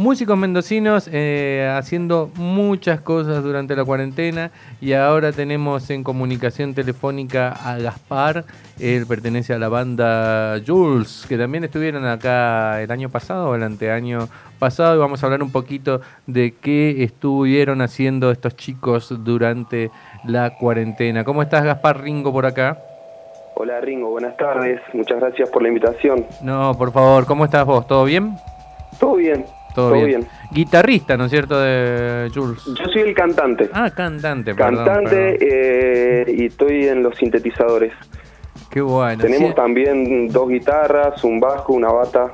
músicos mendocinos eh, haciendo muchas cosas durante la cuarentena y ahora tenemos en comunicación telefónica a Gaspar, él pertenece a la banda Jules, que también estuvieron acá el año pasado o el anteaño pasado y vamos a hablar un poquito de qué estuvieron haciendo estos chicos durante la cuarentena. ¿Cómo estás Gaspar Ringo por acá? Hola Ringo, buenas tardes, muchas gracias por la invitación. No, por favor, ¿cómo estás vos? ¿Todo bien? Todo bien, todo, bien. Guitarrista, ¿no es cierto, de Jules? Yo soy el cantante. Ah, cantante, perdón, Cantante Eh, y estoy en los sintetizadores. Qué bueno. Tenemos también dos guitarras, un bajo, una bata.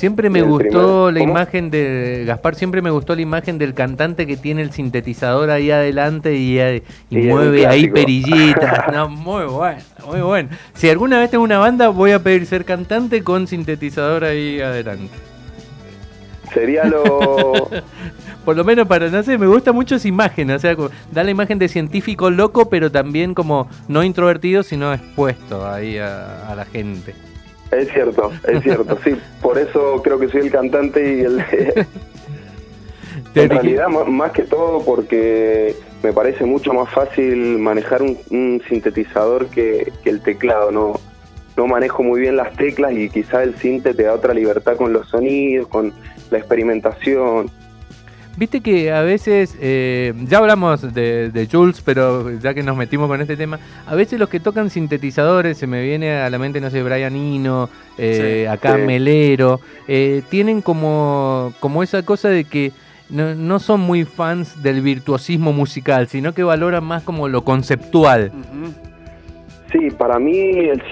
Siempre me gustó la imagen de Gaspar, siempre me gustó la imagen del cantante que tiene el sintetizador ahí adelante y, eh, mueve ahí perillitas. no, muy bueno, muy bueno. Si alguna vez tengo una banda, voy a pedir ser cantante con sintetizador ahí adelante. Sería lo. Por lo menos para, no sé, me gusta mucho esa imagen, o sea, da la imagen de científico loco, pero también como no introvertido, sino expuesto ahí a la gente. Es cierto, es cierto, sí, por eso creo que soy el cantante y el... en realidad, más que todo porque me parece mucho más fácil manejar un, sintetizador que, el teclado, ¿no? No manejo muy bien las teclas y quizá el sinte te da otra libertad con los sonidos, con la experimentación. Viste que a veces, eh, ya hablamos de, Jules, pero ya que nos metimos con este tema, a veces los que tocan sintetizadores, se me viene a la mente, no sé, Brian Eno, eh, acá Melero, eh, tienen como, como esa cosa de que no, son muy fans del virtuosismo musical, sino que valoran más como lo conceptual. Sí, para mí el,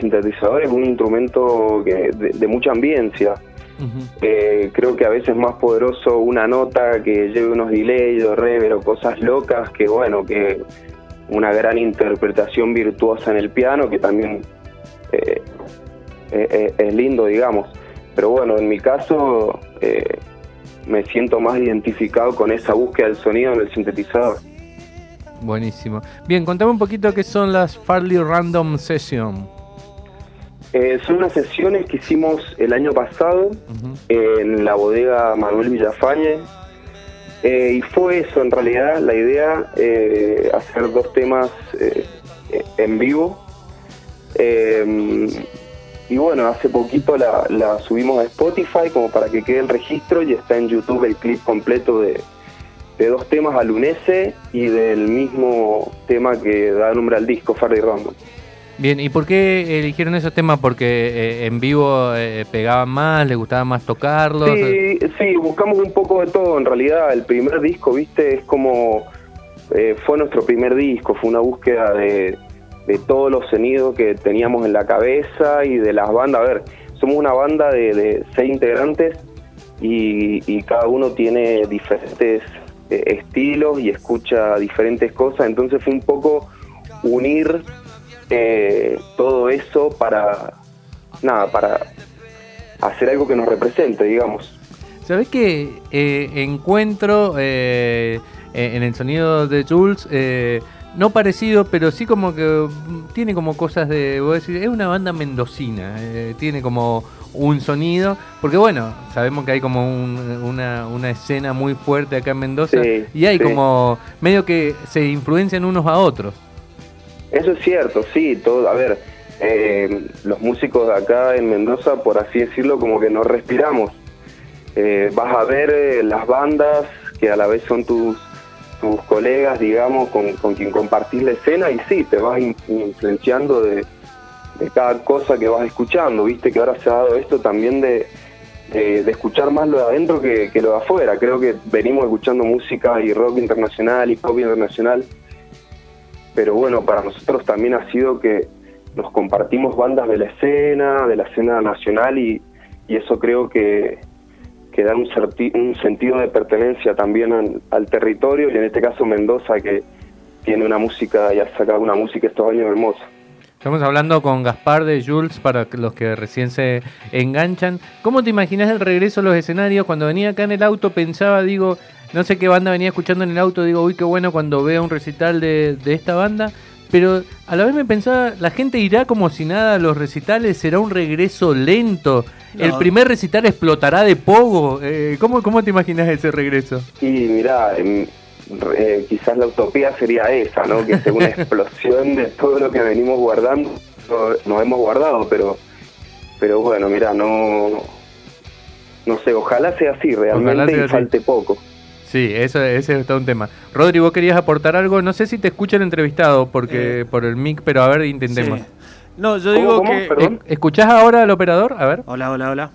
sintetizador es un instrumento que, de, mucha ambiencia. Eh, creo que a veces es más poderoso una nota que lleve unos delays o reverb o cosas locas que, bueno, que una gran interpretación virtuosa en el piano, que también eh, eh, es lindo, digamos. Pero bueno, en mi caso me siento más identificado con esa búsqueda del sonido en el sintetizador. Buenísimo. Bien, contame un poquito qué son las Farley Random Session. Eh, son unas sesiones que hicimos el año pasado en la bodega Manuel Villafañe. Eh, y fue eso, en realidad, la idea, eh, hacer dos temas en vivo. y bueno, hace poquito la, subimos a Spotify como para que quede el registro y está en YouTube el clip completo de, de dos temas, Alunese y del mismo tema que da nombre al disco, Farley Random. Bien, ¿y por qué eligieron esos temas? ¿Porque eh, en vivo eh, pegaban más, les gustaba más tocarlos? Sí, sí, buscamos un poco de todo. En realidad, el primer disco, viste, es como. Eh, fue nuestro primer disco, fue una búsqueda de, todos los sonidos que teníamos en la cabeza y de las bandas. A ver, somos una banda de, seis integrantes y, cada uno tiene diferentes estilos y escucha diferentes cosas. Entonces, fue un poco unir eh, todo eso para, nada, para hacer algo que nos represente, digamos. ¿Sabes qué? Eh, encuentro eh, en el sonido de Jules, no parecido, pero sí como que tiene como cosas de, voy a decir, es una banda mendocina, tiene como un sonido, porque bueno, sabemos que hay como una, una, escena muy fuerte acá en Mendoza y hay como medio que se influencian unos a otros. Eso es cierto, sí, todo, a ver, eh, los músicos de acá en Mendoza, por así decirlo, como que nos respiramos. Eh, vas a ver eh, las bandas que a la vez son tus, tus colegas, digamos, con, quien compartís la escena y sí, te vas influenciando de, cada cosa que vas escuchando. Viste que ahora se ha dado esto también de, de, escuchar más lo de adentro que, que, lo de afuera. Creo que venimos escuchando música y rock internacional y pop internacional pero bueno, para nosotros también ha sido que nos compartimos bandas de la escena, de la escena nacional y, eso creo que, que da un, un, sentido de pertenencia también al, territorio y en este caso Mendoza que tiene una música y ha sacado una música estos años hermosa. Estamos hablando con Gaspar de Jules para los que recién se enganchan. ¿Cómo te imaginas el regreso a los escenarios? Cuando venía acá en el auto pensaba, digo, no sé qué banda venía escuchando en el auto, digo, uy, qué bueno cuando vea un recital de, esta banda, pero a la vez me pensaba, la gente irá como si nada a los recitales, será un regreso lento. El primer recital explotará de pogo. Eh, ¿cómo, ¿Cómo te imaginas ese regreso? Y mirá, re- quizás la utopía sería esa, ¿no? Que sea una explosión de todo lo que venimos guardando, no- nos hemos guardado, pero pero bueno, mirá, no no sé, ojalá sea así realmente sea y así. falte poco. Sí, eso, ese es todo un tema. Rodri, vos querías aportar algo. No sé si te escucha el entrevistado porque Eh. por el mic, pero a ver, intentemos. Sí. No, yo ¿Cómo, digo cómo? que. Perdón. Eh, ¿Escuchás ahora al operador? A ver. Hola, hola, hola.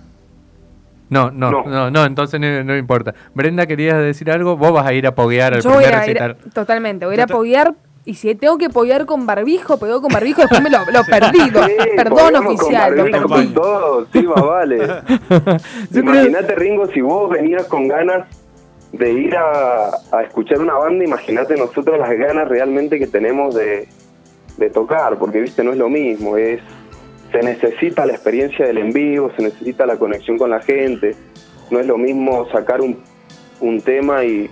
No, no, no, No. no, entonces no, no importa. Brenda, ¿querías decir algo? Vos vas a ir a poguear al Yo voy primer a ir, totalmente, voy a ir a poguear y si tengo que poguear con barbijo, pego con barbijo, después me lo, lo perdido. Sí, Perdón oficial, lo compartir perdí. con todo, sí, más vale. Imagínate, Ringo, si vos venías con ganas de ir a, a escuchar una banda, imagínate nosotros las ganas realmente que tenemos de, de tocar, porque viste, no es lo mismo, es se necesita la experiencia del en vivo, se necesita la conexión con la gente, no es lo mismo sacar un, un tema y,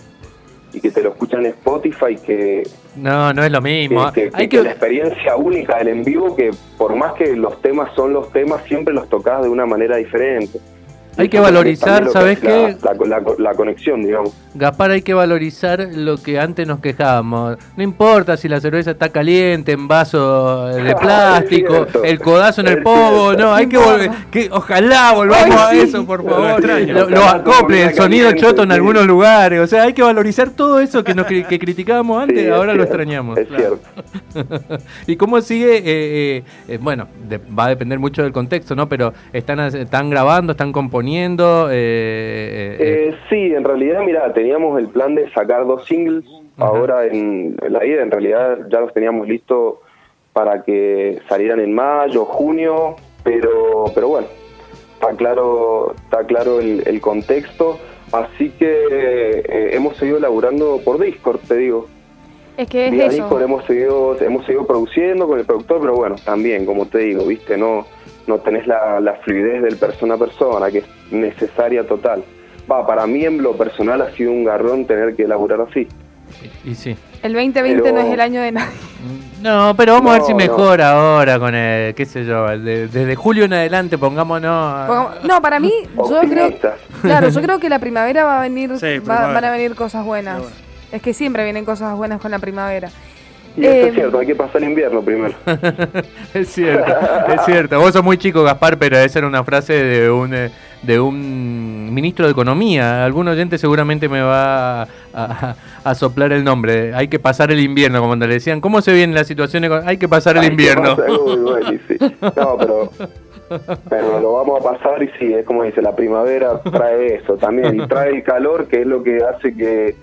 y que te lo escuchan en Spotify que, No, no es lo mismo. que, que- Hay que que... la experiencia única del en vivo, que por más que los temas son los temas, siempre los tocas de una manera diferente. Hay que valorizar, ¿sabes es la- La, la- la conexión, digamos. Gaspar, hay que valorizar lo que antes nos quejábamos. No importa si la cerveza está caliente, en vaso de plástico, el codazo en el cierto. No, hay que volver. Que, ojalá volvamos a Ay, sí. eso, por favor. Lo- comida el sonido caliente, choto en sí. algunos lugares. O sea, hay que valorizar todo eso que, nos, que criticábamos antes, Sí, ahora lo extrañamos. Es cierto. ¿Y cómo sigue? Eh, eh, eh, bueno, de- va a depender mucho del contexto, ¿no? Pero están, están grabando, están componiendo. eh, eh, eh, Eh, sí, en realidad, mira, teníamos el plan de sacar dos singles. Ahora en, en la ida, en realidad, ya los teníamos listos para que salieran en mayo, junio, pero, pero bueno, está claro, está claro el, el contexto. Así que eh, hemos seguido laburando por Discord, te digo. Es que es Vía eso. Discord hemos seguido, hemos seguido produciendo con el productor, pero bueno, también, como te digo, viste, no, no tenés la, la fluidez del persona a persona, que es necesaria total. Va, para mí en lo personal ha sido un garrón tener que laburar así. y sí. El 2020 Pero- no es el año de nadie. No, pero vamos a ver si no. mejora ahora con el, qué sé yo, de- desde julio en adelante pongámonos... Pongamos- No, para mí, yo creo, claro, yo creo que la primavera va a venir, Sí, va- van a venir cosas buenas. Bueno. Es que siempre vienen cosas buenas con la primavera. Y Eh, es cierto, hay que pasar el invierno primero. es cierto, es cierto. Vos sos muy chico, Gaspar, pero esa era una frase de un eh, de un ministro de Economía. Algún oyente seguramente me va a, a- a soplar el nombre. Hay que pasar el invierno, como le decían, ¿cómo se viene la situación? Hay que pasar el Hay invierno. pasar- uy, sí. No, pero, pero lo vamos a pasar y sí, es como dice, la primavera trae eso también, y trae el calor, que es lo que hace que,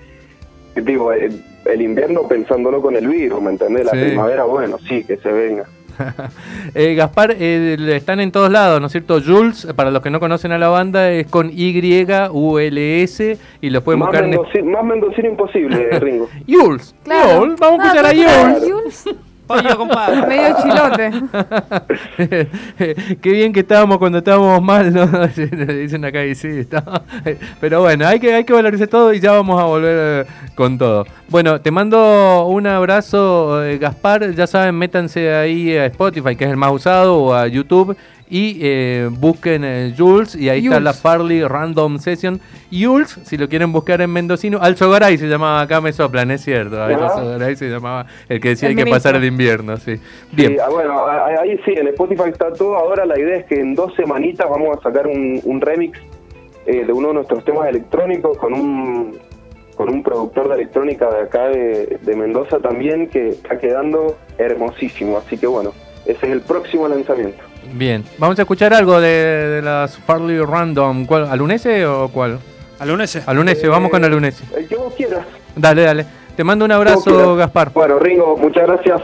que digo, el, el invierno pensándolo con el virus, ¿me entendés? La Sí. primavera, bueno, sí, que se venga. Eh, Gaspar, eh, están en todos lados, ¿no es cierto? Jules, para los que no conocen a la banda, es con Y-U-L-S y los pueden Más, buscar en... más mendocino imposible, Ringo. Jules, Claro. Jules, vamos a escuchar a claro, Jules. Pollo, compadre. Medio chilote. Qué bien que estábamos cuando estábamos mal, ¿no? Dicen acá y sí, está. Pero bueno, hay que, hay que valorizar todo y ya vamos a volver eh, con todo. Bueno, te mando un abrazo, eh, Gaspar. Ya saben, métanse ahí a Spotify, que es el más usado, o a YouTube. Y eh, busquen eh, Jules y ahí está Jules. la Farley Random Session. Jules, si lo quieren buscar en Mendocino, Alzogaray se llamaba acá, me soplan, es cierto. Ajá. Alzogaray se llamaba el que decía El hay que pasar el invierno, sí. Bien. Sí, ah, bueno, a- a- ahí sí, en Spotify está todo. Ahora la idea es que en dos semanitas vamos a sacar un, un remix eh, de uno de nuestros temas electrónicos con un con un productor de electrónica de acá de, de Mendoza también que está quedando hermosísimo. Así que bueno, ese es el próximo lanzamiento. Bien, vamos a escuchar algo de, de las Farley Random. ¿Cuál? ¿Alunese o cuál? Al lunes. Alunese, vamos con Alunese. El que vos quieras. Dale, dale. Te mando un abrazo. Gaspar. Bueno, Ringo, muchas gracias.